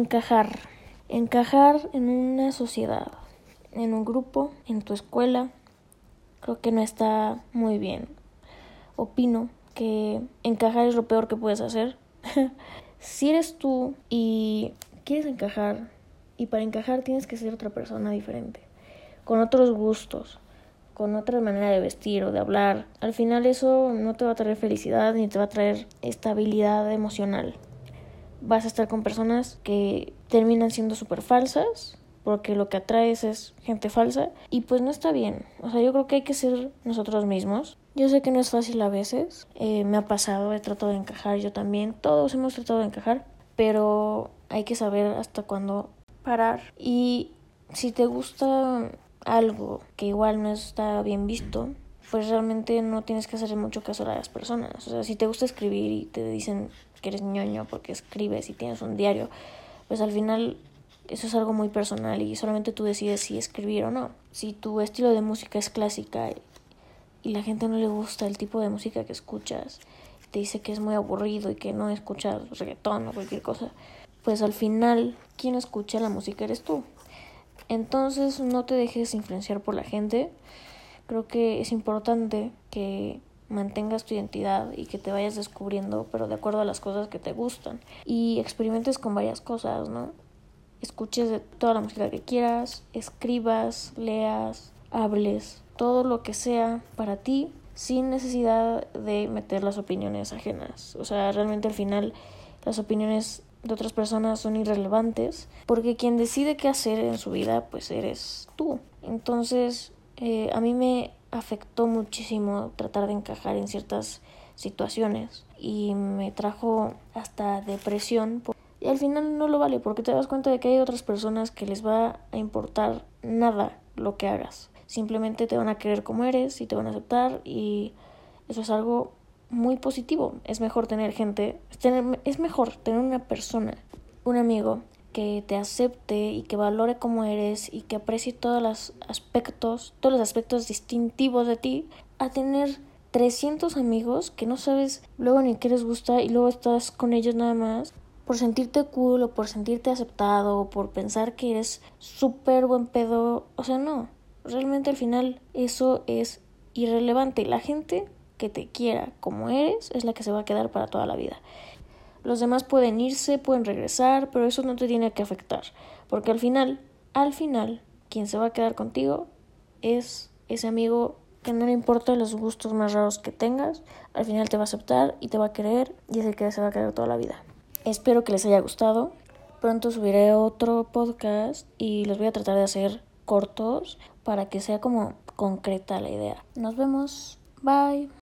encajar. Encajar en una sociedad, en un grupo, en tu escuela, creo que no está muy bien. Opino que encajar es lo peor que puedes hacer. si eres tú y quieres encajar, y para encajar tienes que ser otra persona diferente, con otros gustos, con otra manera de vestir o de hablar, al final eso no te va a traer felicidad ni te va a traer estabilidad emocional. Vas a estar con personas que terminan siendo súper falsas porque lo que atraes es gente falsa y pues no está bien. O sea, yo creo que hay que ser nosotros mismos. Yo sé que no es fácil a veces, eh, me ha pasado, he tratado de encajar yo también, todos hemos tratado de encajar, pero hay que saber hasta cuándo parar y si te gusta algo que igual no está bien visto, pues realmente no tienes que hacer mucho caso a las personas. O sea, si te gusta escribir y te dicen que eres ñoño porque escribes y tienes un diario, pues al final eso es algo muy personal y solamente tú decides si escribir o no. Si tu estilo de música es clásica y la gente no le gusta el tipo de música que escuchas, te dice que es muy aburrido y que no escuchas reggaetón o cualquier cosa, pues al final quien escucha la música eres tú. Entonces no te dejes influenciar por la gente. Creo que es importante que mantengas tu identidad y que te vayas descubriendo, pero de acuerdo a las cosas que te gustan. Y experimentes con varias cosas, ¿no? Escuches de toda la música que quieras, escribas, leas, hables, todo lo que sea para ti, sin necesidad de meter las opiniones ajenas. O sea, realmente al final las opiniones de otras personas son irrelevantes, porque quien decide qué hacer en su vida, pues eres tú. Entonces, eh, a mí me afectó muchísimo tratar de encajar en ciertas situaciones y me trajo hasta depresión. Y al final no lo vale porque te das cuenta de que hay otras personas que les va a importar nada lo que hagas. Simplemente te van a querer como eres y te van a aceptar y eso es algo muy positivo. Es mejor tener gente, es mejor tener una persona, un amigo que te acepte y que valore como eres y que aprecie todos los aspectos, todos los aspectos distintivos de ti, a tener 300 amigos que no sabes luego ni qué les gusta y luego estás con ellos nada más por sentirte cool o por sentirte aceptado o por pensar que eres súper buen pedo. O sea, no. Realmente al final eso es irrelevante. La gente que te quiera como eres es la que se va a quedar para toda la vida. Los demás pueden irse, pueden regresar, pero eso no te tiene que afectar, porque al final, al final, quien se va a quedar contigo es ese amigo que no le importa los gustos más raros que tengas, al final te va a aceptar y te va a querer y es el que se va a quedar toda la vida. Espero que les haya gustado. Pronto subiré otro podcast y los voy a tratar de hacer cortos para que sea como concreta la idea. Nos vemos. Bye.